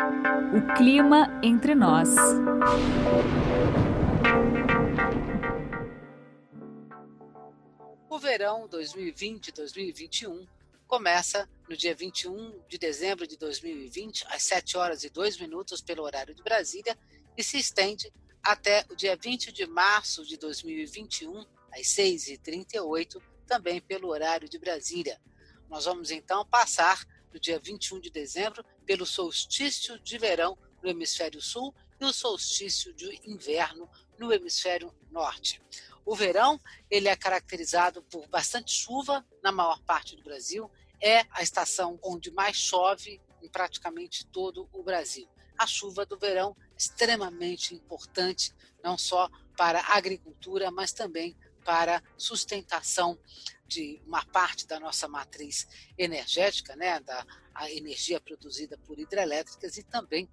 O clima entre nós. O verão 2020-2021 começa no dia 21 de dezembro de 2020, às 7 horas e 2 minutos, pelo horário de Brasília, e se estende até o dia 20 de março de 2021, às 6h38, também pelo horário de Brasília. Nós vamos então passar no dia 21 de dezembro pelo solstício de verão no hemisfério sul e o solstício de inverno no hemisfério norte. O verão ele é caracterizado por bastante chuva na maior parte do Brasil. É a estação onde mais chove em praticamente todo o Brasil. A chuva do verão é extremamente importante, não só para a agricultura, mas também para sustentação de uma parte da nossa matriz energética, né, da a energia produzida por hidrelétricas e também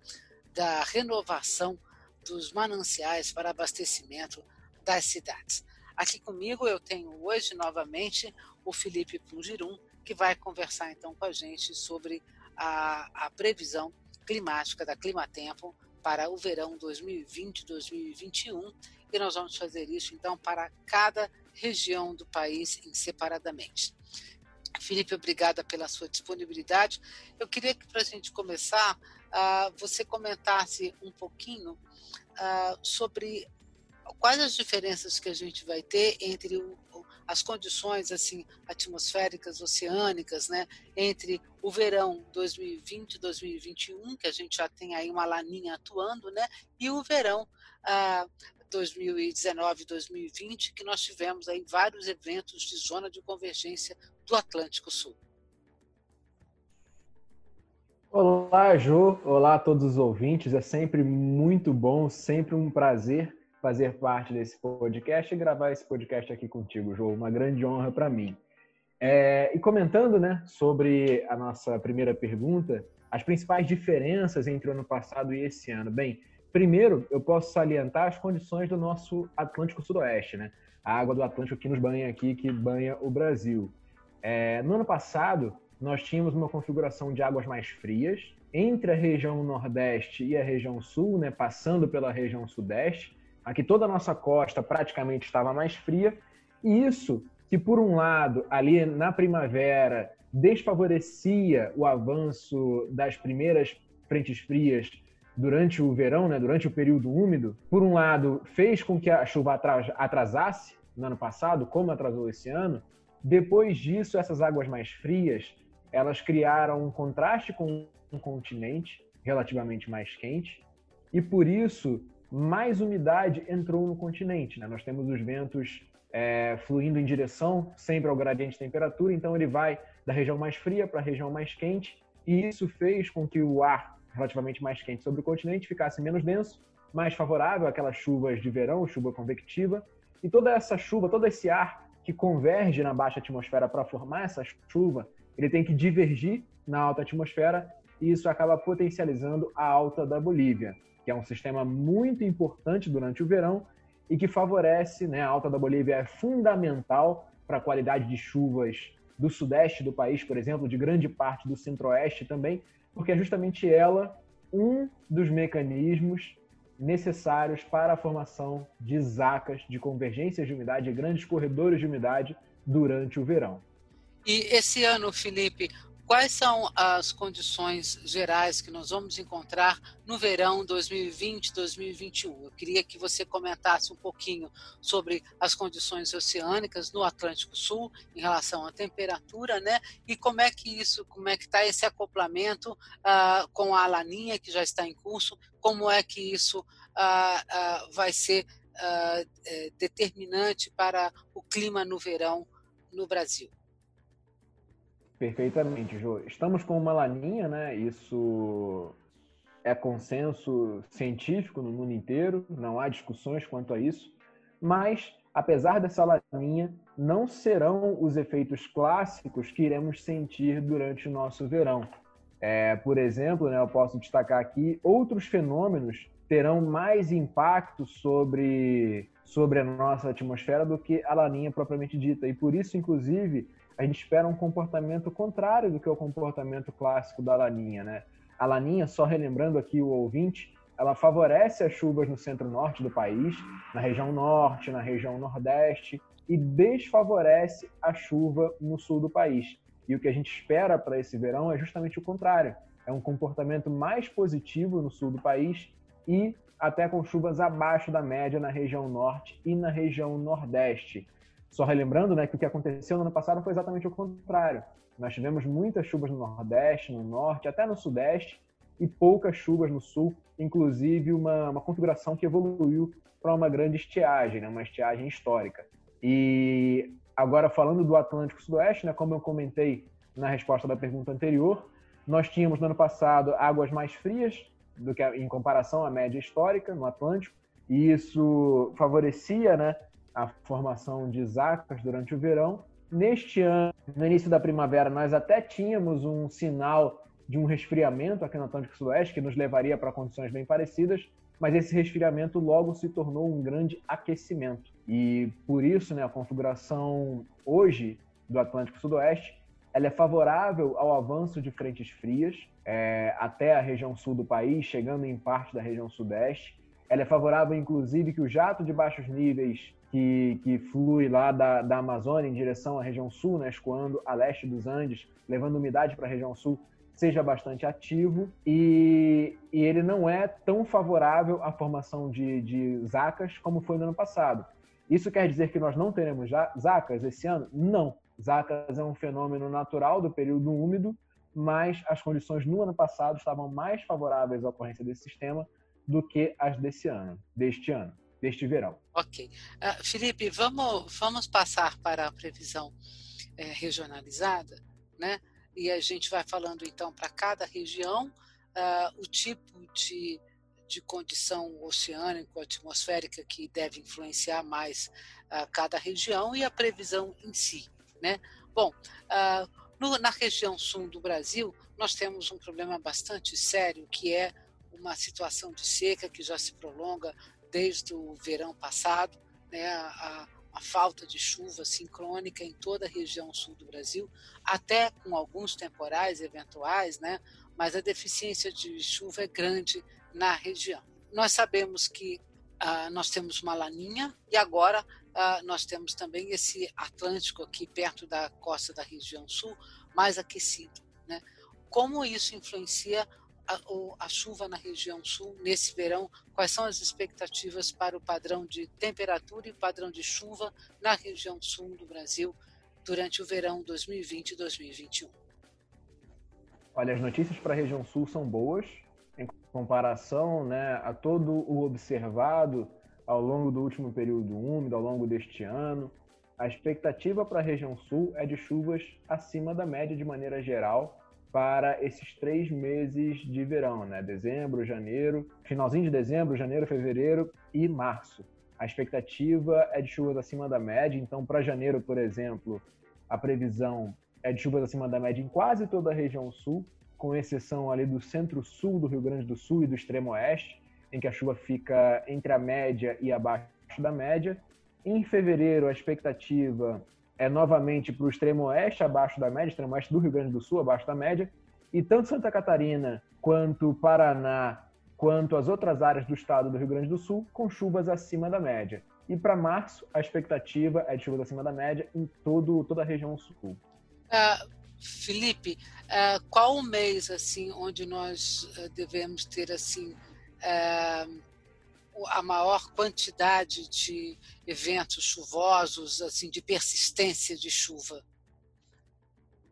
da renovação dos mananciais para abastecimento das cidades. Aqui comigo eu tenho hoje novamente o Felipe Pungirum, que vai conversar então com a gente sobre a, a previsão climática da Climatempo para o verão 2020-2021 e nós vamos fazer isso então para cada região do país separadamente. Felipe, obrigada pela sua disponibilidade. Eu queria que, para a gente começar, uh, você comentasse um pouquinho uh, sobre quais as diferenças que a gente vai ter entre o, as condições assim atmosféricas oceânicas, né, entre o verão 2020 2021, que a gente já tem aí uma laninha atuando, né, e o verão ah, 2019 2020, que nós tivemos aí vários eventos de zona de convergência do Atlântico Sul. Olá, Jô. Olá a todos os ouvintes. É sempre muito bom, sempre um prazer fazer parte desse podcast e gravar esse podcast aqui contigo, Jô. Uma grande honra para mim. É, e comentando né, sobre a nossa primeira pergunta, as principais diferenças entre o ano passado e esse ano. Bem, Primeiro, eu posso salientar as condições do nosso Atlântico Sudoeste, né? A água do Atlântico que nos banha aqui, que banha o Brasil. É, no ano passado, nós tínhamos uma configuração de águas mais frias entre a região Nordeste e a região Sul, né? Passando pela região Sudeste. Aqui toda a nossa costa praticamente estava mais fria. E isso que, por um lado, ali na primavera, desfavorecia o avanço das primeiras frentes frias durante o verão, né, durante o período úmido, por um lado, fez com que a chuva atrasasse no ano passado, como atrasou esse ano. Depois disso, essas águas mais frias, elas criaram um contraste com um continente relativamente mais quente e por isso mais umidade entrou no continente. Né? Nós temos os ventos é, fluindo em direção sempre ao gradiente de temperatura, então ele vai da região mais fria para a região mais quente e isso fez com que o ar relativamente mais quente sobre o continente ficasse menos denso, mais favorável àquelas chuvas de verão, chuva convectiva. E toda essa chuva, todo esse ar que converge na baixa atmosfera para formar essa chuva, ele tem que divergir na alta atmosfera e isso acaba potencializando a alta da Bolívia, que é um sistema muito importante durante o verão e que favorece, né, a alta da Bolívia é fundamental para a qualidade de chuvas do sudeste do país, por exemplo, de grande parte do centro-oeste também, porque é justamente ela um dos mecanismos necessários para a formação de zacas de convergências de umidade, grandes corredores de umidade durante o verão. E esse ano, Felipe, quais são as condições gerais que nós vamos encontrar no verão 2020-2021? Eu queria que você comentasse um pouquinho sobre as condições oceânicas no Atlântico Sul em relação à temperatura, né? E como é que isso, como é que está esse acoplamento uh, com a laninha que já está em curso? Como é que isso uh, uh, vai ser determinante para o clima no verão no Brasil? Perfeitamente, Jô. Estamos com uma laninha, né? Isso é consenso científico no mundo inteiro, não há discussões quanto a isso. Mas, apesar dessa laninha, não serão os efeitos clássicos que iremos sentir durante o nosso verão. É, por exemplo, né, eu posso destacar aqui outros fenômenos terão mais impacto sobre, sobre a nossa atmosfera do que a laninha propriamente dita. E por isso, inclusive, a gente espera um comportamento contrário do que o comportamento clássico da laninha, né? A laninha, só relembrando aqui o ouvinte, ela favorece as chuvas no centro-norte do país, na região norte, na região nordeste, e desfavorece a chuva no sul do país. E o que a gente espera para esse verão é justamente o contrário. É um comportamento mais positivo no sul do país e até com chuvas abaixo da média na região norte e na região nordeste. Só relembrando né, que o que aconteceu no ano passado foi exatamente o contrário. Nós tivemos muitas chuvas no nordeste, no norte, até no sudeste, e poucas chuvas no sul, inclusive uma, uma configuração que evoluiu para uma grande estiagem, né, uma estiagem histórica. E agora falando do Atlântico Sudoeste, né, como eu comentei na resposta da pergunta anterior, nós tínhamos no ano passado águas mais frias do que em comparação à média histórica no Atlântico, e isso favorecia né, a formação de zacas durante o verão. Neste ano, no início da primavera, nós até tínhamos um sinal de um resfriamento aqui no Atlântico Sudoeste, que nos levaria para condições bem parecidas, mas esse resfriamento logo se tornou um grande aquecimento. E por isso, né, a configuração hoje do Atlântico Sudoeste ela é favorável ao avanço de frentes frias é, até a região sul do país, chegando em parte da região sudeste. Ela é favorável, inclusive, que o jato de baixos níveis que, que flui lá da, da Amazônia em direção à região sul, né, escoando a leste dos Andes, levando umidade para a região sul, seja bastante ativo e, e, ele não é tão favorável à formação de, de zacas como foi no ano passado. Isso quer dizer que nós não teremos zacas esse ano? Não. Zacas é um fenômeno natural do período úmido, mas as condições no ano passado estavam mais favoráveis à ocorrência desse sistema do que as desse ano, deste ano, deste verão. Ok. Uh, Felipe, vamos, vamos passar para a previsão é, regionalizada, né? E a gente vai falando então para cada região uh, o tipo de, de condição oceânica, atmosférica que deve influenciar mais uh, cada região e a previsão em si. Né? Bom, no, na região sul do Brasil, nós temos um problema bastante sério, que é uma situação de seca que já se prolonga desde o verão passado, né? a, a falta de chuva sincrônica em toda a região sul do Brasil, até com alguns temporais eventuais, né? mas a deficiência de chuva é grande na região. Nós sabemos que uh, nós temos uma laninha e agora uh, nós temos também esse Atlântico aqui perto da costa da região sul, mais aquecido. Né? Como isso influencia a, a, chuva na região sul nesse verão? Quais são as expectativas para o padrão de temperatura e padrão de chuva na região sul do Brasil durante o verão 2020 e 2021? Olha, as notícias para a região sul são boas em comparação né, a todo o observado ao longo do último período úmido, ao longo deste ano. A expectativa para a região sul é de chuvas acima da média de maneira geral para esses três meses de verão, né? Dezembro, janeiro, finalzinho de dezembro, janeiro, fevereiro e março. A expectativa é de chuvas acima da média, então para janeiro, por exemplo, a previsão é de chuvas acima da média em quase toda a região sul, com exceção ali do centro-sul do Rio Grande do Sul e do extremo oeste em que a chuva fica entre a média e abaixo da média. Em fevereiro, a expectativa é novamente para o extremo oeste, abaixo da média, extremo oeste do Rio Grande do Sul, abaixo da média. E tanto Santa Catarina quanto Paraná, quanto as outras áreas do estado do Rio Grande do Sul, com chuvas acima da média. E para março, a expectativa é de chuvas acima da média em todo, toda a região sul. Uh, Felipe, uh, qual o mês assim onde nós uh, devemos ter assim é, a maior quantidade de eventos chuvosos, assim, de persistência de chuva?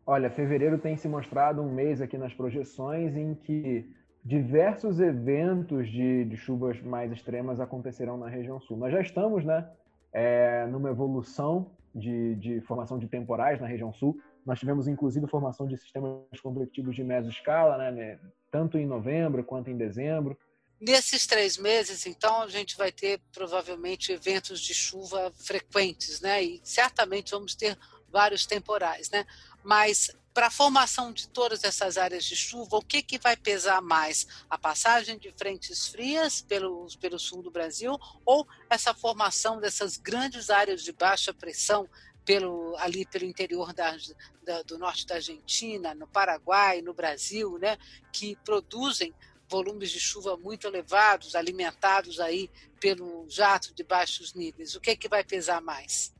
Olha, fevereiro tem se mostrado um mês aqui nas projeções em que diversos eventos de, de chuvas mais extremas acontecerão na região sul. Nós já estamos, né, é, numa evolução de, de, formação de temporais na região sul. Nós tivemos, inclusive, formação de sistemas convectivos de mesoscala, né, né, tanto em novembro quanto em dezembro. Nesses três meses, então, a gente vai ter provavelmente eventos de chuva frequentes, né? E certamente vamos ter vários temporais, né? Mas para a formação de todas essas áreas de chuva, o que, que vai pesar mais? A passagem de frentes frias pelo, pelo sul do Brasil ou essa formação dessas grandes áreas de baixa pressão pelo, ali pelo interior da, da, do norte da Argentina, no Paraguai, no Brasil, né, que produzem volumes de chuva muito elevados, alimentados aí pelo jato de baixos níveis. O que, é que vai pesar mais?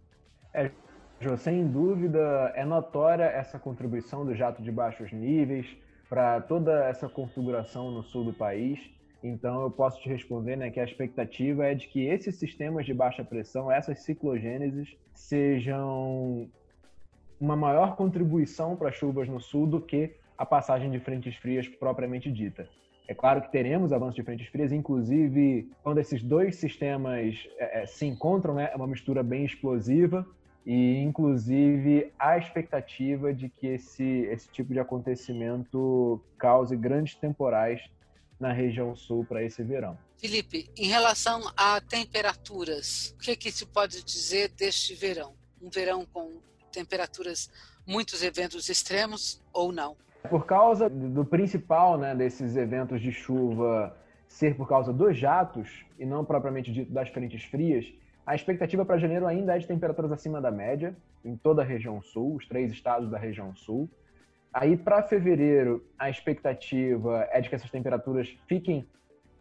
É, sem dúvida, é notória essa contribuição do jato de baixos níveis para toda essa configuração no sul do país. Então, eu posso te responder né, que a expectativa é de que esses sistemas de baixa pressão, essas ciclogêneses, sejam uma maior contribuição para chuvas no sul do que a passagem de frentes frias propriamente dita. É claro que teremos avanço de frentes frias, inclusive quando esses dois sistemas é, é se encontram, né, é uma mistura bem explosiva e inclusive a expectativa de que esse, esse tipo de acontecimento cause grandes temporais na região sul para esse verão. Felipe, em relação a temperaturas, o que, que se pode dizer deste verão? Um verão com temperaturas, muitos eventos extremos ou não? Por causa do principal né, desses eventos de chuva ser por causa dos jatos e não propriamente dito das frentes frias, a expectativa para janeiro ainda é de temperaturas acima da média em toda a região sul, os três estados da região sul. Aí para fevereiro, a expectativa é de que essas temperaturas fiquem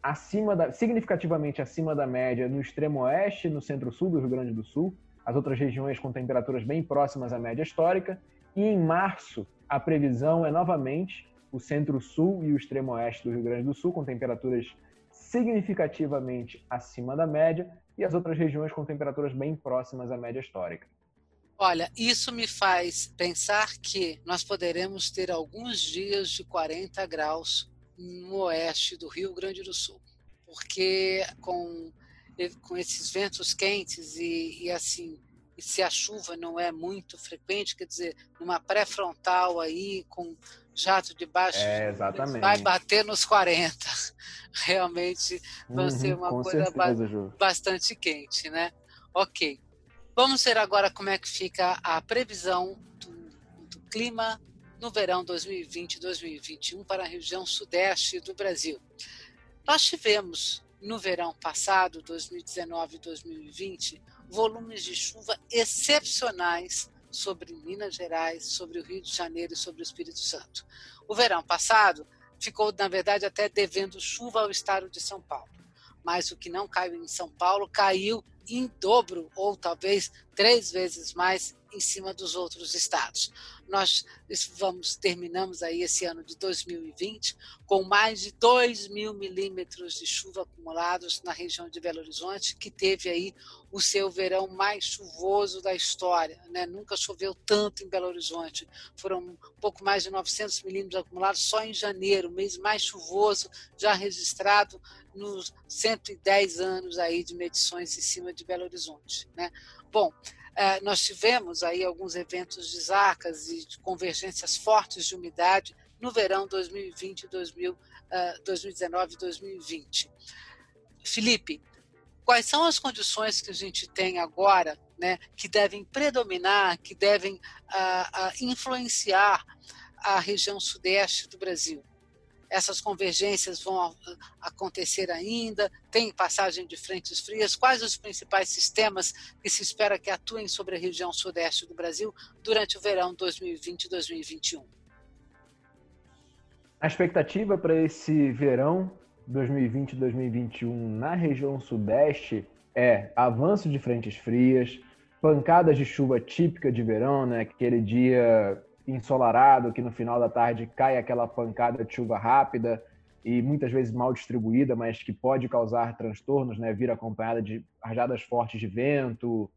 acima da, significativamente acima da média no extremo oeste, no centro-sul do Rio Grande do Sul, as outras regiões com temperaturas bem próximas à média histórica. E em março, a previsão é novamente o centro-sul e o extremo oeste do Rio Grande do Sul, com temperaturas significativamente acima da média, e as outras regiões com temperaturas bem próximas à média histórica. Olha, isso me faz pensar que nós poderemos ter alguns dias de 40 graus no oeste do Rio Grande do Sul, porque com, com esses ventos quentes e, e assim, e se a chuva não é muito frequente, quer dizer, numa pré-frontal aí com jato de baixo, é, vai bater nos 40. Realmente vai uhum, ser uma coisa certeza, bastante quente, né? Ok. Vamos ver agora como é que fica a previsão do, do clima no verão 2020-2021 para a região sudeste do Brasil. Nós tivemos no verão passado, 2019-2020, volumes de chuva excepcionais sobre Minas Gerais, sobre o Rio de Janeiro e sobre o Espírito Santo. O verão passado ficou, na verdade, até devendo chuva ao estado de São Paulo. Mas o que não caiu em São Paulo caiu em dobro, ou talvez três vezes mais, em cima dos outros estados. Nós vamos terminamos aí esse ano de 2020 com mais de 2 mil milímetros de chuva acumulados na região de Belo Horizonte, que teve aí o seu verão mais chuvoso da história. Né? Nunca choveu tanto em Belo Horizonte. Foram um pouco mais de 900 milímetros acumulados só em janeiro, mês mais chuvoso já registrado nos 110 anos aí de medições em cima de Belo Horizonte. Né? Bom, é, nós tivemos aí alguns eventos de zacas e de convergências fortes de umidade no verão 2020, 2000, 2019 e 2020. Felipe, quais são as condições que a gente tem agora né, que devem predominar, que devem uh, uh, influenciar a região sudeste do Brasil? Essas convergências vão acontecer ainda? Tem passagem de frentes frias? Quais os principais sistemas que se espera que atuem sobre a região sudeste do Brasil durante o verão 2020-2021? A expectativa para esse verão 2020-2021 na região sudeste é avanço de frentes frias, pancadas de chuva típica de verão, né? Aquele dia ensolarado, que no final da tarde cai aquela pancada de chuva rápida e muitas vezes mal distribuída, mas que pode causar transtornos, né? Vir acompanhada de rajadas fortes de vento,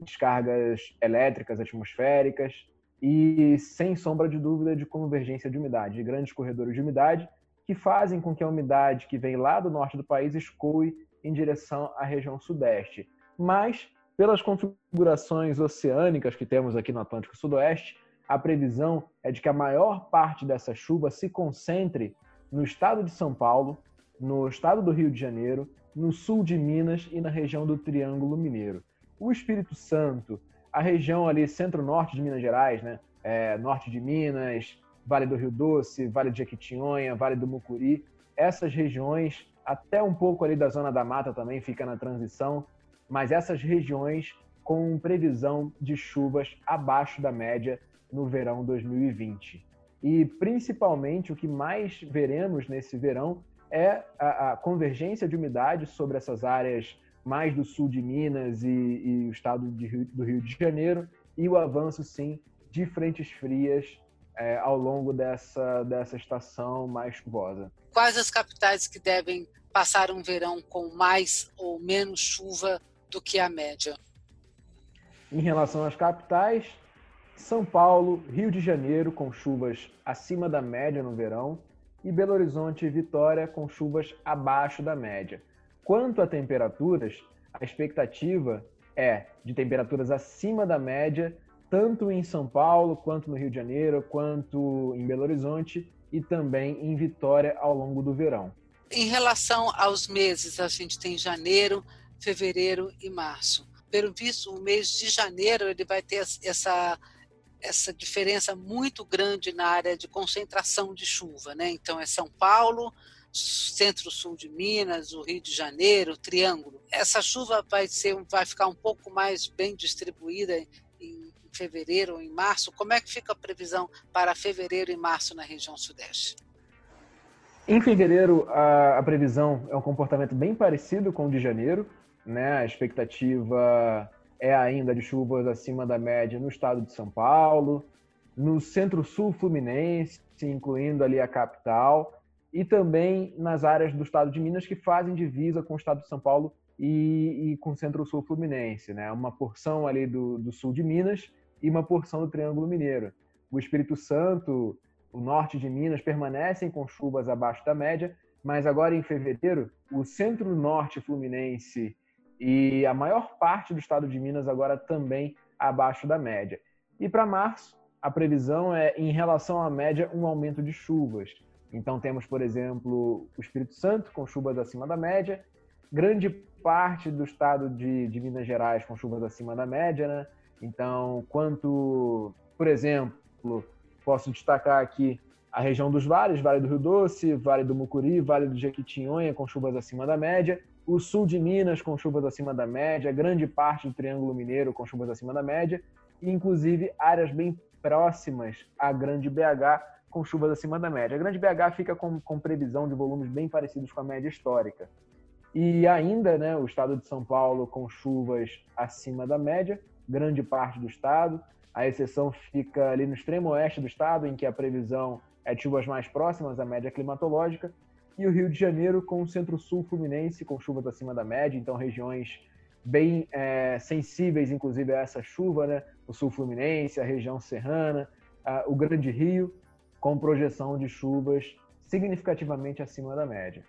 descargas elétricas atmosféricas e, sem sombra de dúvida, de convergência de umidade, de grandes corredores de umidade que fazem com que a umidade que vem lá do norte do país escoe em direção à região sudeste. Mas, pelas configurações oceânicas que temos aqui no Atlântico Sudoeste, a previsão é de que a maior parte dessa chuva se concentre no estado de São Paulo, no estado do Rio de Janeiro, no sul de Minas e na região do Triângulo Mineiro. O Espírito Santo, a região ali centro-norte de Minas Gerais, né? É, norte de Minas, Vale do Rio Doce, Vale de Jequitinhonha, Vale do Mucuri, essas regiões, até um pouco ali da Zona da Mata também fica na transição, mas essas regiões com previsão de chuvas abaixo da média no verão 2020. E principalmente o que mais veremos nesse verão é a, a convergência de umidade sobre essas áreas mais do sul de Minas e, e o estado Rio, do Rio de Janeiro e o avanço, sim, de frentes frias é, ao longo dessa, dessa estação mais chuvosa. Quais as capitais que devem passar um verão com mais ou menos chuva do que a média? Em relação às capitais, São Paulo, Rio de Janeiro com chuvas acima da média no verão e Belo Horizonte e Vitória com chuvas abaixo da média. Quanto a temperaturas, a expectativa é de temperaturas acima da média, tanto em São Paulo, quanto no Rio de Janeiro, quanto em Belo Horizonte e também em Vitória ao longo do verão. Em relação aos meses, a gente tem janeiro, fevereiro e março. Pelo visto, o mês de janeiro ele vai ter essa essa diferença muito grande na área de concentração de chuva, né? Então é São Paulo, centro-sul de Minas, o Rio de Janeiro, o Triângulo. Essa chuva vai ser, vai ficar um pouco mais bem distribuída em fevereiro ou em março. Como é que fica a previsão para fevereiro e março na região sudeste? Em fevereiro, a, a previsão é um comportamento bem parecido com o de janeiro, né? A expectativa é ainda de chuvas acima da média no estado de São Paulo, no centro-sul fluminense, incluindo ali a capital, e também nas áreas do estado de Minas que fazem divisa com o estado de São Paulo e, e com o centro-sul fluminense, né? Uma porção ali do, do sul de Minas e uma porção do Triângulo Mineiro. O Espírito Santo, o norte de Minas permanecem com chuvas abaixo da média, mas agora em fevereiro, o centro-norte fluminense e a maior parte do estado de Minas agora também abaixo da média. E para março, a previsão é, em relação à média, um aumento de chuvas. Então temos, por exemplo, o Espírito Santo com chuvas acima da média, grande parte do estado de, de Minas Gerais com chuvas acima da média, né? Então, quanto, por exemplo, posso destacar aqui a região dos vales, Vale do Rio Doce, Vale do Mucuri, Vale do Jequitinhonha com chuvas acima da média, o sul de Minas com chuvas acima da média, grande parte do Triângulo Mineiro com chuvas acima da média, e inclusive áreas bem próximas à Grande BH com chuvas acima da média. A Grande BH fica com, com previsão de volumes bem parecidos com a média histórica. E ainda, né, o estado de São Paulo com chuvas acima da média, grande parte do estado. A exceção fica ali no extremo oeste do estado, em que a previsão é de chuvas mais próximas à média climatológica e o Rio de Janeiro com o centro-sul fluminense com chuvas acima da média, então regiões bem é, sensíveis, inclusive, a essa chuva, né? O sul fluminense, a região serrana, a, o Grande Rio, com projeção de chuvas significativamente acima da média.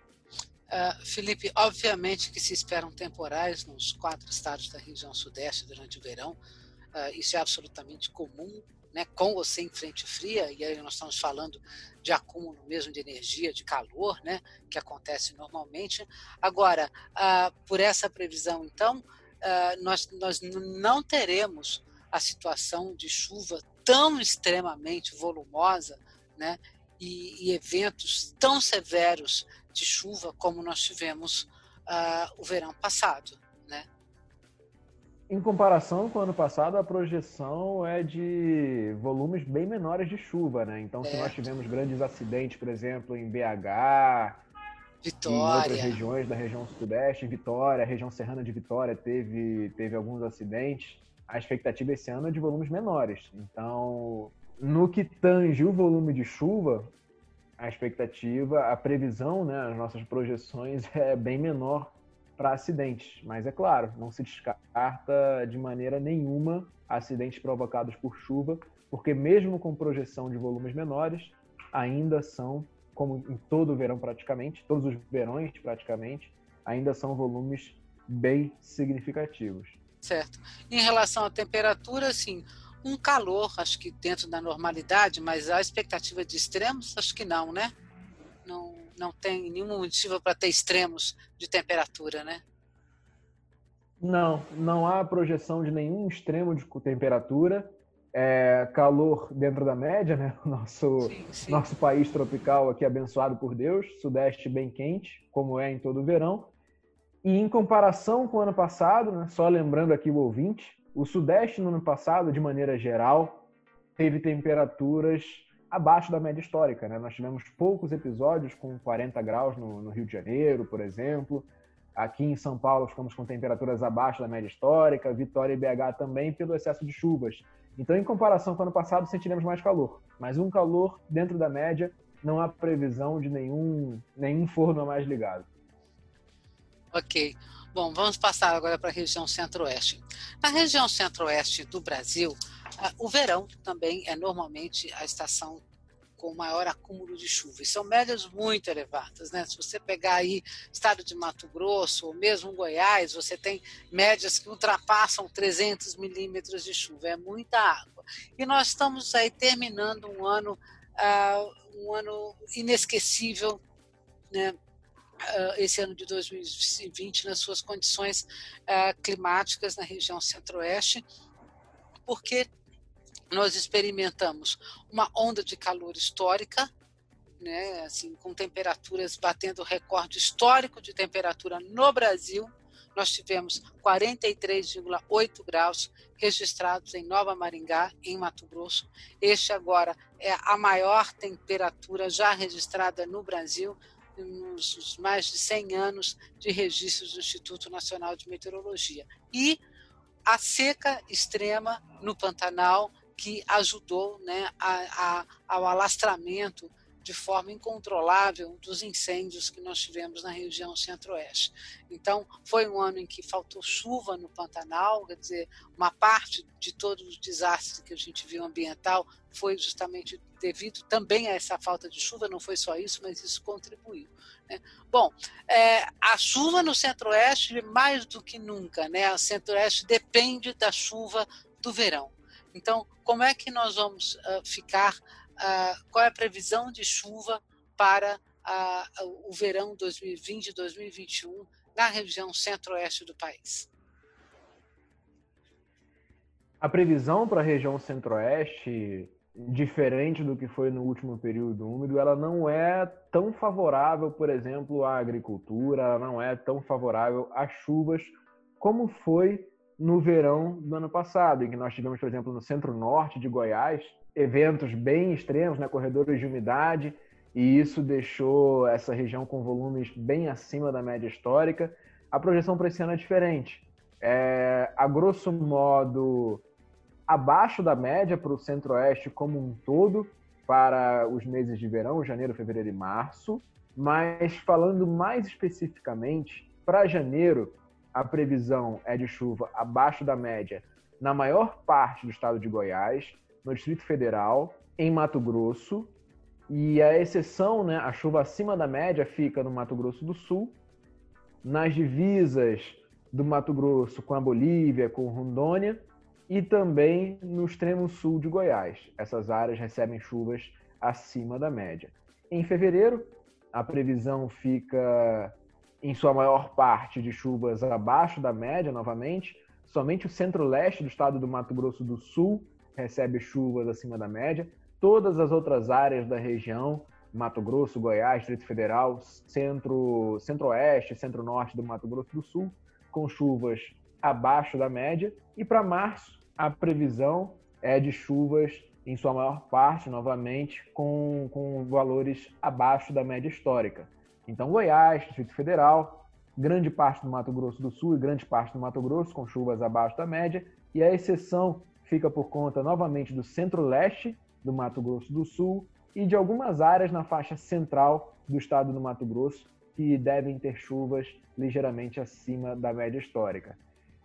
Uh, Felipe, obviamente que se esperam temporais nos quatro estados da região sudeste durante o verão. Uh, isso é absolutamente comum né, com ou sem frente fria, e aí nós estamos falando de acúmulo mesmo de energia, de calor, né, que acontece normalmente. Agora, ah, por essa previsão, então, ah, nós, nós não teremos a situação de chuva tão extremamente volumosa, né, e, e eventos tão severos de chuva como nós tivemos ah, o verão passado. Em comparação com o ano passado, a projeção é de volumes bem menores de chuva, né? Então, se nós tivemos grandes acidentes, por exemplo, em BH, Vitória. em outras regiões da região sudeste, em Vitória, a região serrana de Vitória teve, teve alguns acidentes, a expectativa esse ano é de volumes menores. Então, no que tange o volume de chuva, a expectativa, a previsão, né, as nossas projeções é bem menor para acidentes. Mas é claro, não se descarta de maneira nenhuma acidentes provocados por chuva, porque mesmo com projeção de volumes menores, ainda são, como em todo o verão praticamente, todos os verões praticamente, ainda são volumes bem significativos. Certo. Em relação à temperatura, assim, um calor, acho que dentro da normalidade, mas a expectativa de extremos, acho que não, né? Não, não tem nenhum motivo para ter extremos de temperatura, né? Não, não há projeção de nenhum extremo de temperatura. É calor dentro da média, né? Nosso, sim, sim. nosso país tropical aqui abençoado por Deus, sudeste bem quente, como é em todo o verão. E em comparação com o ano passado, né? só lembrando aqui o ouvinte, O Sudeste, no ano passado, de maneira geral, teve temperaturas abaixo da média histórica. Né? Nós tivemos poucos episódios com 40 graus no, no, Rio de Janeiro, por exemplo. Aqui em São Paulo ficamos com temperaturas abaixo da média histórica, Vitória e BH também pelo excesso de chuvas. Então, em comparação com o ano passado, sentiremos mais calor. Mas um calor dentro da média, não há previsão de nenhum, nenhum forno mais ligado. Ok. Bom, vamos passar agora para a região centro-oeste. Na região centro-oeste do Brasil, o verão também é normalmente a estação com maior acúmulo de chuva. E são médias muito elevadas. Né? Se você pegar aí estado de Mato Grosso ou mesmo Goiás, você tem médias que ultrapassam 300 milímetros de chuva. É muita água. E nós estamos aí terminando um ano, uh, um ano inesquecível né? uh, esse ano de 2020 nas suas condições uh, climáticas na região centro-oeste, porque nós experimentamos uma onda de calor histórica, né, assim, com temperaturas batendo recorde histórico de temperatura no Brasil. Nós tivemos 43,8 graus registrados em Nova Maringá, em Mato Grosso. Este agora é a maior temperatura já registrada no Brasil, nos mais de 100 anos de registros do Instituto Nacional de Meteorologia. E a seca extrema no Pantanal, que ajudou né, a, a, ao alastramento de forma incontrolável dos incêndios que nós tivemos na região centro-oeste. Então, foi um ano em que faltou chuva no Pantanal, quer dizer, uma parte de todo o desastre que a gente viu ambiental foi justamente devido também a essa falta de chuva, não foi só isso, mas isso contribuiu. Né? Bom, é, a chuva no centro-oeste, mais do que nunca, né? o centro-oeste depende da chuva do verão. Então, como é que nós vamos uh, ficar uh, qual é a previsão de chuva para uh, o verão 2020 e 2021 na região centro-oeste do país? A previsão para a região centro-oeste, diferente do que foi no último período úmido, ela não é tão favorável, por exemplo, à agricultura, ela não é tão favorável às chuvas como foi no verão do ano passado, em que nós tivemos, por exemplo, no centro-norte de Goiás, eventos bem extremos, né, corredores de umidade, e isso deixou essa região com volumes bem acima da média histórica. A projeção para esse ano é diferente. É, a grosso modo, abaixo da média para o centro-oeste como um todo, para os meses de verão, janeiro, fevereiro e março. Mas falando mais especificamente, para janeiro, a previsão é de chuva abaixo da média na maior parte do estado de Goiás, no Distrito Federal, em Mato Grosso, e a exceção, né, a chuva acima da média fica no Mato Grosso do Sul, nas divisas do Mato Grosso com a Bolívia, com Rondônia, e também no extremo sul de Goiás. Essas áreas recebem chuvas acima da média. Em fevereiro, a previsão fica, em sua maior parte, de chuvas abaixo da média novamente. Somente o centro-leste do estado do Mato Grosso do Sul recebe chuvas acima da média. Todas as outras áreas da região, Mato Grosso, Goiás, Distrito Federal, centro, centro-oeste, centro-norte do Mato Grosso do Sul, com chuvas abaixo da média. E para março, a previsão é de chuvas, em sua maior parte, novamente, com, com valores abaixo da média histórica. Então, Goiás, Distrito Federal, grande parte do Mato Grosso do Sul e grande parte do Mato Grosso com chuvas abaixo da média, e a exceção fica por conta novamente do centro-leste do Mato Grosso do Sul e de algumas áreas na faixa central do estado do Mato Grosso que devem ter chuvas ligeiramente acima da média histórica.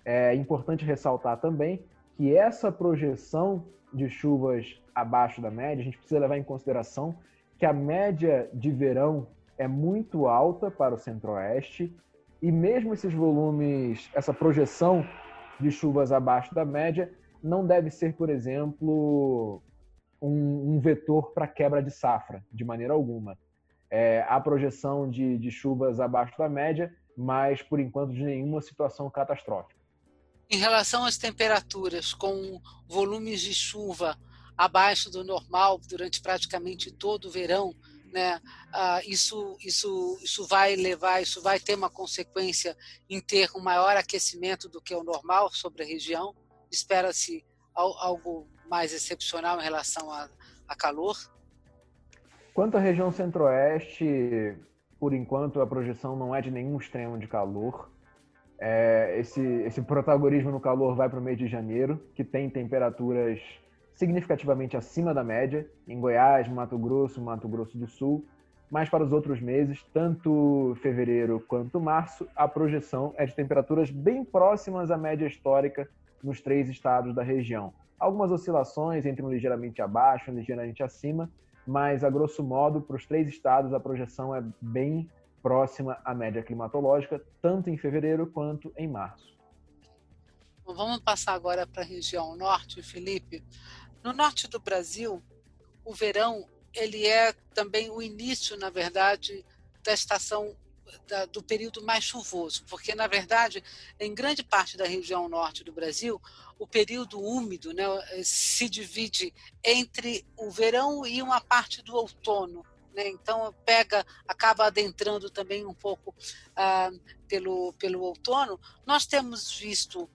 É importante ressaltar também que essa projeção de chuvas abaixo da média, a gente precisa levar em consideração que a média de verão é muito alta para o centro-oeste e mesmo esses volumes, essa projeção de chuvas abaixo da média, não deve ser, por exemplo, um, um vetor para quebra de safra, de maneira alguma. É, a projeção de, de chuvas abaixo da média, mas, por enquanto, de nenhuma situação catastrófica. Em relação às temperaturas, com volumes de chuva abaixo do normal durante praticamente todo o verão, né? Ah, isso, isso, isso vai levar, isso vai ter uma consequência em ter um maior aquecimento do que o normal sobre a região espera-se algo mais excepcional em relação a, a calor? Quanto à região centro-oeste, por enquanto a projeção não é de nenhum extremo de calor. É, esse, esse protagonismo no calor vai para o mês de janeiro, que tem temperaturas significativamente acima da média, em Goiás, Mato Grosso, Mato Grosso do Sul. Mas para os outros meses, tanto fevereiro quanto março, a projeção é de temperaturas bem próximas à média histórica nos três estados da região. Algumas oscilações entre um ligeiramente abaixo e um ligeiramente acima, mas a grosso modo, para os três estados, a projeção é bem próxima à média climatológica, tanto em fevereiro quanto em março. Vamos passar agora para a região norte, Felipe. No norte do Brasil, o verão ele é também o início, na verdade, da estação da, do período mais chuvoso, porque na verdade, em grande parte da região norte do Brasil, o período úmido né, se divide entre o verão e uma parte do outono. Né? Então pega, acaba adentrando também um pouco ah, pelo pelo outono. Nós temos visto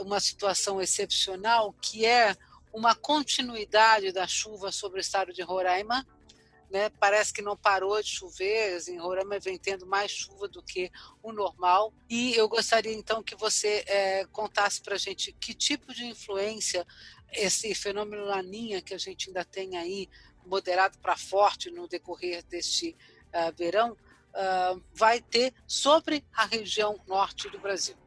uma situação excepcional que é uma continuidade da chuva sobre o estado de Roraima. Né? Parece que não parou de chover, em Roraima vem tendo mais chuva do que o normal. E eu gostaria então que você é, contasse para a gente que tipo de influência esse fenômeno laninha que a gente ainda tem aí, moderado para forte no decorrer deste uh, verão, uh, vai ter sobre a região norte do Brasil.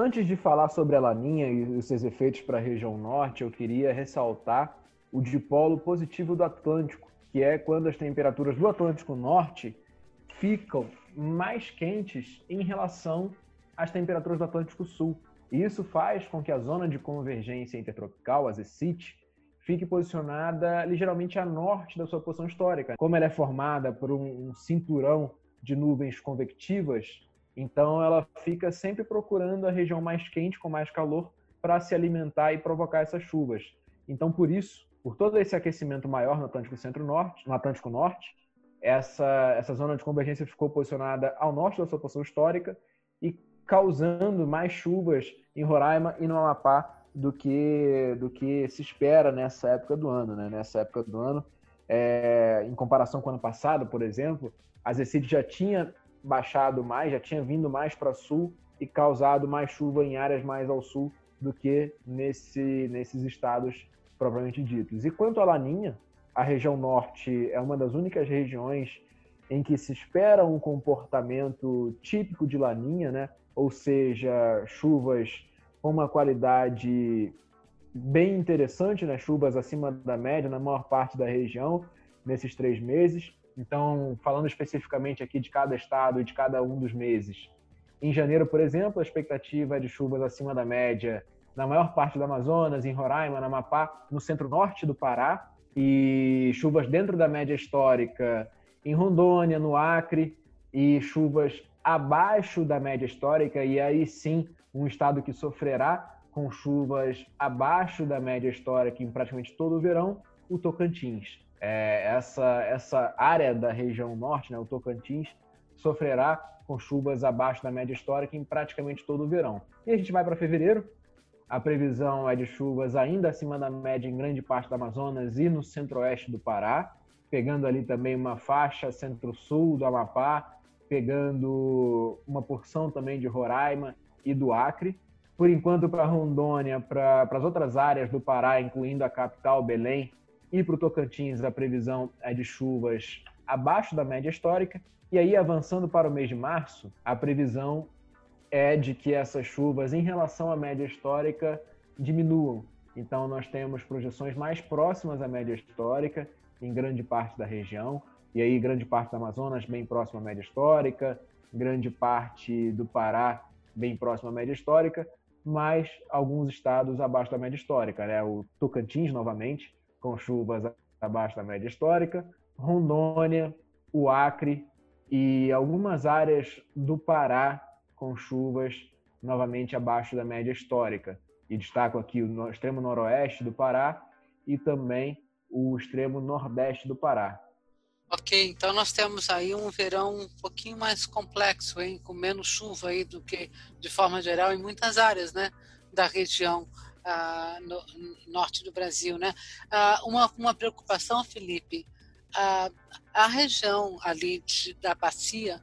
Antes de falar sobre a laninha e os seus efeitos para a região norte, eu queria ressaltar o dipolo positivo do Atlântico, que é quando as temperaturas do Atlântico Norte ficam mais quentes em relação às temperaturas do Atlântico Sul. E isso faz com que a zona de convergência intertropical, a ZCIT, fique posicionada ligeiramente a norte da sua posição histórica. Como ela é formada por um cinturão de nuvens convectivas, então ela fica sempre procurando a região mais quente, com mais calor, para se alimentar e provocar essas chuvas. Então, por isso, por todo esse aquecimento maior no Atlântico Centro-Norte, no Atlântico Norte, essa, essa zona de convergência ficou posicionada ao norte da sua posição histórica e causando mais chuvas em Roraima e no Amapá do que do que se espera nessa época do ano, né? Nessa época do ano, é, em comparação com o ano passado, por exemplo, a Zecid já tinha baixado mais, já tinha vindo mais para sul e causado mais chuva em áreas mais ao sul do que nesse, nesses estados propriamente ditos. E quanto à Laninha, a região norte é uma das únicas regiões em que se espera um comportamento típico de Laninha, né? ou seja, chuvas com uma qualidade bem interessante, né? chuvas acima da média na maior parte da região nesses três meses. Então, falando especificamente aqui de cada estado e de cada um dos meses. Em janeiro, por exemplo, a expectativa é de chuvas acima da média na maior parte do Amazonas, em Roraima, na Amapá, no centro-norte do Pará, e chuvas dentro da média histórica em Rondônia, no Acre, e chuvas abaixo da média histórica, e aí sim um estado que sofrerá com chuvas abaixo da média histórica em praticamente todo o verão, o Tocantins é, essa, essa área da região norte, né, o Tocantins, sofrerá com chuvas abaixo da média histórica em praticamente todo o verão. E a gente vai para fevereiro, a previsão é de chuvas ainda acima da média em grande parte do Amazonas e no centro-oeste do Pará, pegando ali também uma faixa centro-sul do Amapá, pegando uma porção também de Roraima e do Acre. Por enquanto, para Rondônia, para as outras áreas do Pará, incluindo a capital Belém, e para o Tocantins, a previsão é de chuvas abaixo da média histórica. E aí, avançando para o mês de março, a previsão é de que essas chuvas, em relação à média histórica, diminuam. Então, nós temos projeções mais próximas à média histórica em grande parte da região. E aí, grande parte do Amazonas bem próxima à média histórica, grande parte do Pará bem próxima à média histórica, mas alguns estados abaixo da média histórica. Né? O Tocantins, novamente, com chuvas abaixo da média histórica, Rondônia, o Acre e algumas áreas do Pará com chuvas novamente abaixo da média histórica. E destaco aqui o extremo noroeste do Pará e também o extremo nordeste do Pará. Ok, então nós temos aí um verão um pouquinho mais complexo, hein? com menos chuva aí do que de forma geral em muitas áreas né? da região ah, no, no, norte do Brasil. Né? Ah, uma, uma preocupação, Felipe, ah, a região ali de, da bacia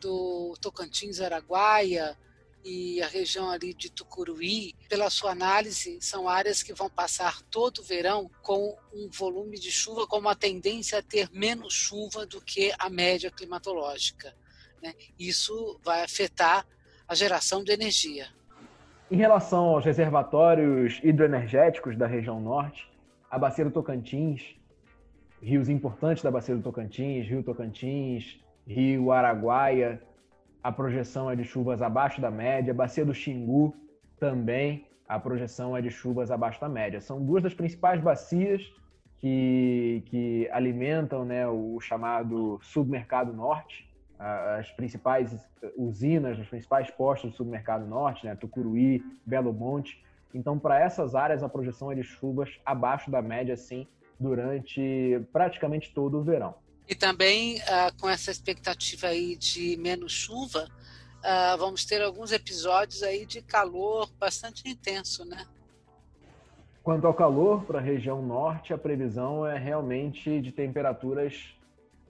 do Tocantins, Araguaia, e a região ali de Tucuruí, pela sua análise, são áreas que vão passar todo o verão com um volume de chuva com uma tendência a ter menos chuva do que a média climatológica. Né? Isso vai afetar a geração de energia. Em relação aos reservatórios hidroenergéticos da região norte, a bacia do Tocantins, rios importantes da bacia do Tocantins, Rio Tocantins, Rio Araguaia, a projeção é de chuvas abaixo da média. Bacia do Xingu também, a projeção é de chuvas abaixo da média. São duas das principais bacias que, que alimentam né, o chamado submercado norte, as principais usinas, os principais postos do submercado norte, né, Tucuruí, Belo Monte. Então, para essas áreas, a projeção é de chuvas abaixo da média, sim, durante praticamente todo o verão. E também, uh, com essa expectativa aí de menos chuva, uh, vamos ter alguns episódios aí de calor bastante intenso, né? Quanto ao calor, para a região norte, a previsão é realmente de temperaturas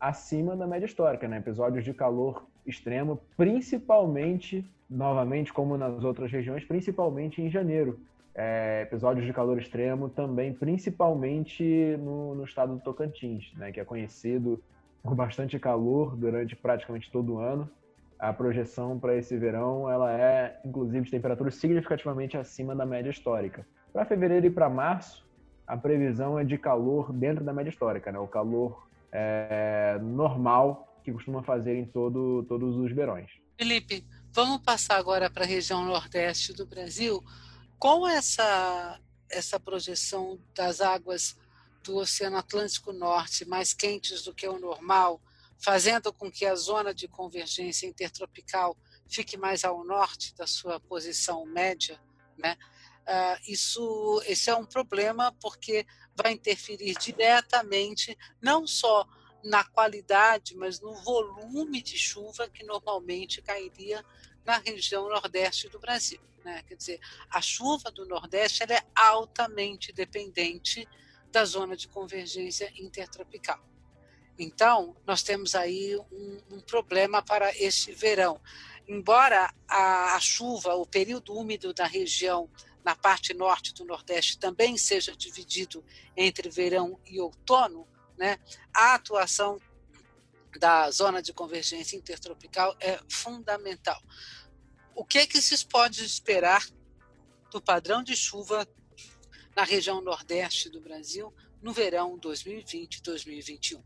acima da média histórica, né? Episódios de calor extremo, principalmente, novamente, como nas outras regiões, principalmente em janeiro é, episódios de calor extremo também, principalmente no, no estado do Tocantins, né, que é conhecido por bastante calor durante praticamente todo o ano. A projeção para esse verão ela é, inclusive, de temperaturas significativamente acima da média histórica. Para fevereiro e para março, a previsão é de calor dentro da média histórica, né? o calor é, normal que costuma fazer em todo, todos os verões. Felipe, vamos passar agora para a região nordeste do Brasil com essa, essa projeção das águas do Oceano Atlântico Norte mais quentes do que o normal, fazendo com que a zona de convergência intertropical fique mais ao norte da sua posição média, né? Uh, isso, esse é um problema porque vai interferir diretamente não só na qualidade, mas no volume de chuva que normalmente cairia na região nordeste do Brasil. Né? Quer dizer, a chuva do Nordeste é altamente dependente da zona de convergência intertropical. Então, nós temos aí um, um problema para este verão. Embora a, a chuva, o período úmido da região na parte norte do Nordeste também seja dividido entre verão e outono, né, a atuação da zona de convergência intertropical é fundamental o que, que se pode esperar do padrão de chuva na região nordeste do Brasil no verão 2020-2021?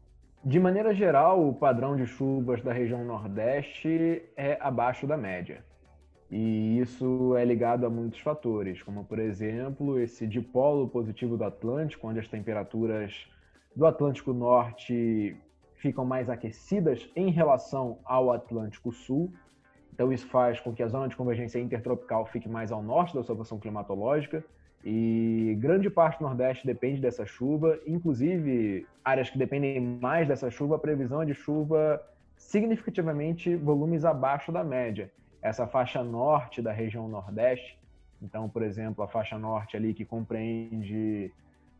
De maneira geral, o padrão de chuvas da região nordeste é abaixo da média. E isso é ligado a muitos fatores, como, por exemplo, esse dipolo positivo do Atlântico, onde as temperaturas do Atlântico Norte ficam mais aquecidas em relação ao Atlântico Sul, então, isso faz com que a zona de convergência intertropical fique mais ao norte da sua posição climatológica. E grande parte do Nordeste depende dessa chuva, inclusive áreas que dependem mais dessa chuva, a previsão é de chuva significativamente volumes abaixo da média. Essa faixa norte da região Nordeste, então, por exemplo, a faixa norte ali que compreende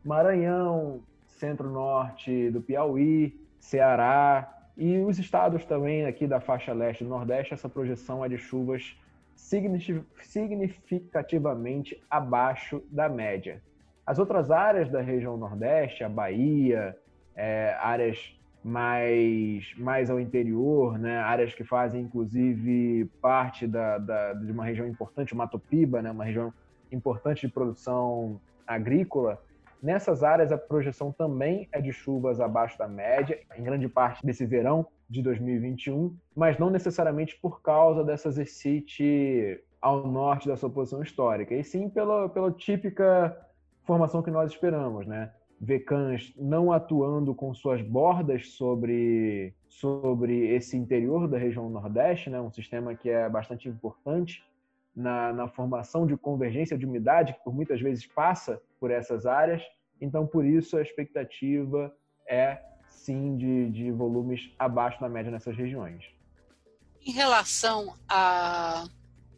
Maranhão, centro-norte do Piauí, Ceará, e os estados também aqui da faixa leste do Nordeste, essa projeção é de chuvas significativamente abaixo da média. As outras áreas da região Nordeste, a Bahia, é, áreas mais, mais ao interior, né, áreas que fazem inclusive parte da, da, de uma região importante, Mato Piba, né, uma região importante de produção agrícola, Nessas áreas, a projeção também é de chuvas abaixo da média, em grande parte desse verão de 2021, mas não necessariamente por causa dessa exercite ao norte da sua posição histórica, e sim pela, pela típica formação que nós esperamos, né? Vecãs não atuando com suas bordas sobre, sobre esse interior da região Nordeste, né? um sistema que é bastante importante na, na formação de convergência de umidade, que por muitas vezes passa por essas áreas. Então, por isso, a expectativa é sim de, de volumes abaixo da média nessas regiões. Em relação à,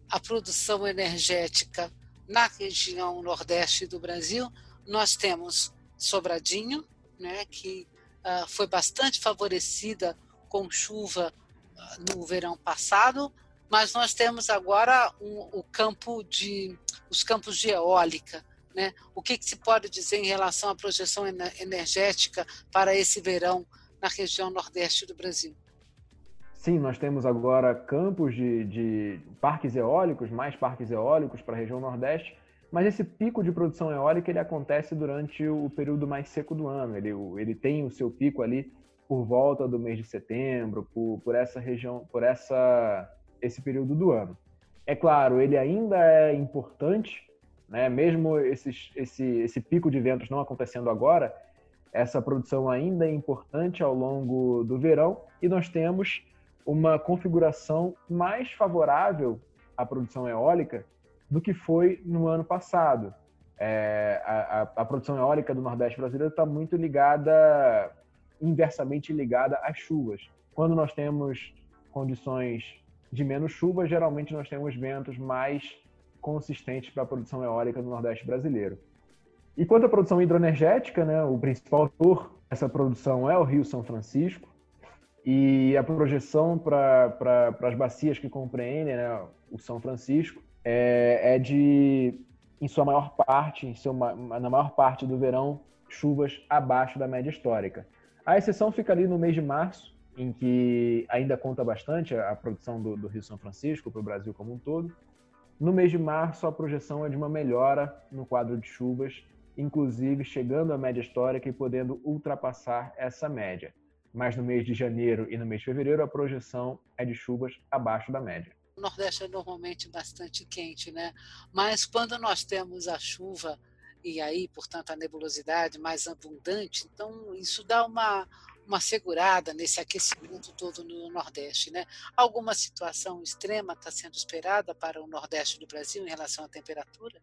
à produção energética na região nordeste do Brasil, nós temos Sobradinho, né, que uh, foi bastante favorecida com chuva uh, no verão passado, mas nós temos agora um, o campo de os campos de eólica, né? O que, que se pode dizer em relação à projeção energética para esse verão na região nordeste do Brasil? Sim, nós temos agora campos de, de parques eólicos, mais parques eólicos para a região nordeste, mas esse pico de produção eólica ele acontece durante o período mais seco do ano. Ele, ele tem o seu pico ali por volta do mês de setembro, por, por essa região, por essa, esse período do ano. É claro, ele ainda é importante, né? mesmo esses, esse, esse pico de ventos não acontecendo agora, essa produção ainda é importante ao longo do verão e nós temos uma configuração mais favorável à produção eólica do que foi no ano passado. É, a, a, produção eólica do Nordeste brasileiro está muito ligada, inversamente ligada às chuvas. Quando nós temos condições de menos chuva, geralmente nós temos ventos mais consistentes para a produção eólica do Nordeste brasileiro. E quanto à produção hidroenergética, né, o principal ator dessa produção é o Rio São Francisco, e a projeção para pra, as bacias que compreendem né, o São Francisco é, é, de, em sua maior parte, em seu, na maior parte do verão, chuvas abaixo da média histórica. A exceção fica ali no mês de março, em que ainda conta bastante a, produção do, do Rio São Francisco para o Brasil como um todo. No mês de março, a projeção é de uma melhora no quadro de chuvas, inclusive chegando à média histórica e podendo ultrapassar essa média mas no mês de janeiro e no mês de fevereiro a projeção é de chuvas abaixo da média. O Nordeste é normalmente bastante quente, né? Mas quando nós temos a chuva e aí, portanto, a nebulosidade mais abundante, então isso dá uma uma segurada nesse aquecimento todo no Nordeste, né? Alguma situação extrema está sendo esperada para o Nordeste do Brasil em relação à temperatura?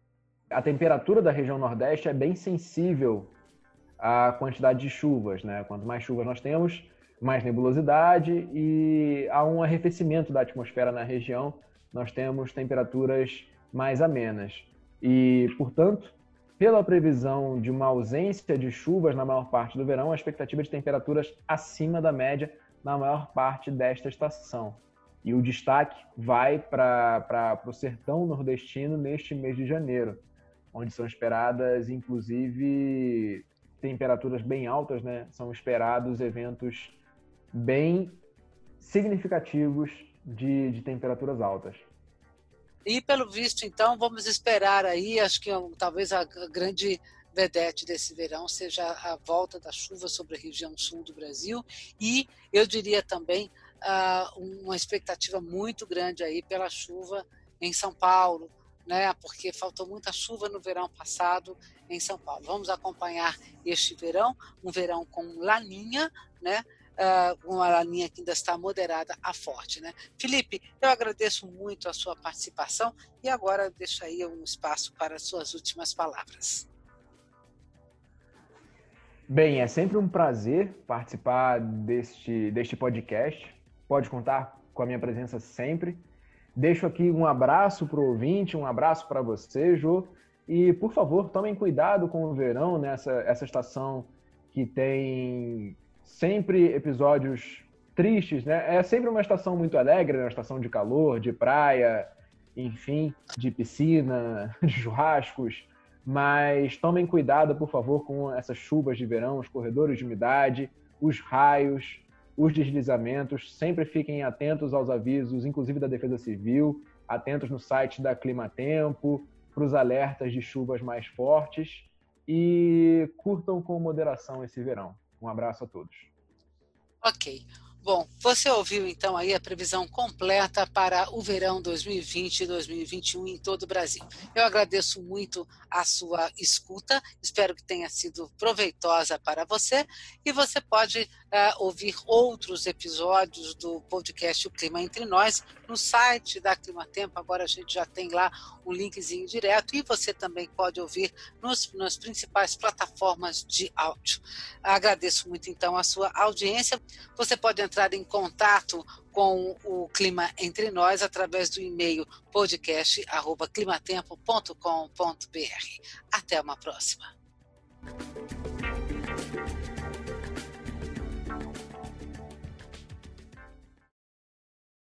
A temperatura da região Nordeste é bem sensível a quantidade de chuvas. Né? Quanto mais chuvas nós temos, mais nebulosidade e há um arrefecimento da atmosfera na região, nós temos temperaturas mais amenas. E, portanto, pela previsão de uma ausência de chuvas na maior parte do verão, a expectativa de temperaturas acima da média na maior parte desta estação. E o destaque vai para o sertão nordestino neste mês de janeiro, onde são esperadas, inclusive, temperaturas bem altas, né, são esperados eventos bem significativos de, de temperaturas altas. E pelo visto, então, vamos esperar aí, acho que talvez a grande vedete desse verão seja a volta da chuva sobre a região sul do Brasil e eu diria também uh, uma expectativa muito grande aí pela chuva em São Paulo, né? Porque faltou muita chuva no verão passado em São Paulo. Vamos acompanhar este verão, um verão com laninha, né? Uh, uma laninha que ainda está moderada a forte, né? Felipe, eu agradeço muito a sua participação e agora deixo aí um espaço para as suas últimas palavras. Bem, é sempre um prazer participar deste, deste podcast. Pode contar com a minha presença sempre. Deixo aqui um abraço para o ouvinte, um abraço para você, Jô. E, por favor, tomem cuidado com o verão, nessa né? essa estação que tem sempre episódios tristes, né? É sempre uma estação muito alegre, né? uma estação de calor, de praia, enfim, de piscina, de churrascos. Mas tomem cuidado, por favor, com essas chuvas de verão, os corredores de umidade, os raios, os deslizamentos. Sempre fiquem atentos aos avisos, inclusive da Defesa Civil, atentos no site da Climatempo, para os alertas de chuvas mais fortes e curtam com moderação esse verão. Um abraço a todos. Ok. Bom, você ouviu então aí a previsão completa para o verão 2020 e 2021 em todo o Brasil. Eu agradeço muito a sua escuta, espero que tenha sido proveitosa para você e você pode uh, ouvir outros episódios do podcast O Clima Entre Nós no site da Clima Tempo. Agora a gente já tem lá um linkzinho direto e você também pode ouvir nos, nas principais plataformas de áudio. Agradeço muito então a sua audiência. Você pode entrar em contato com o Clima Entre Nós através do e-mail podcast@climatempo.com.br. Até uma próxima.